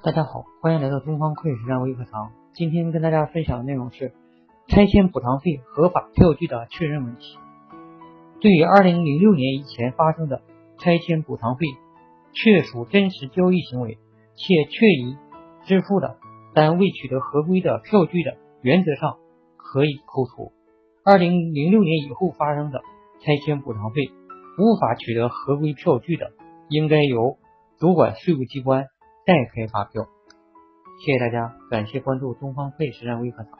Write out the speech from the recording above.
大家好，欢迎来到东方会计实战微课堂。今天跟大家分享的内容是拆迁补偿费合法票据的确认问题。对于二零零六年以前发生的拆迁补偿费确属真实交易行为，且确已支付的，但未取得合规的票据的，原则上可以扣除。二零零六年以后发生的拆迁补偿费无法取得合规票据的，应该由主管税务机关。代开发票，谢谢大家，感谢关注东方会实战微课堂。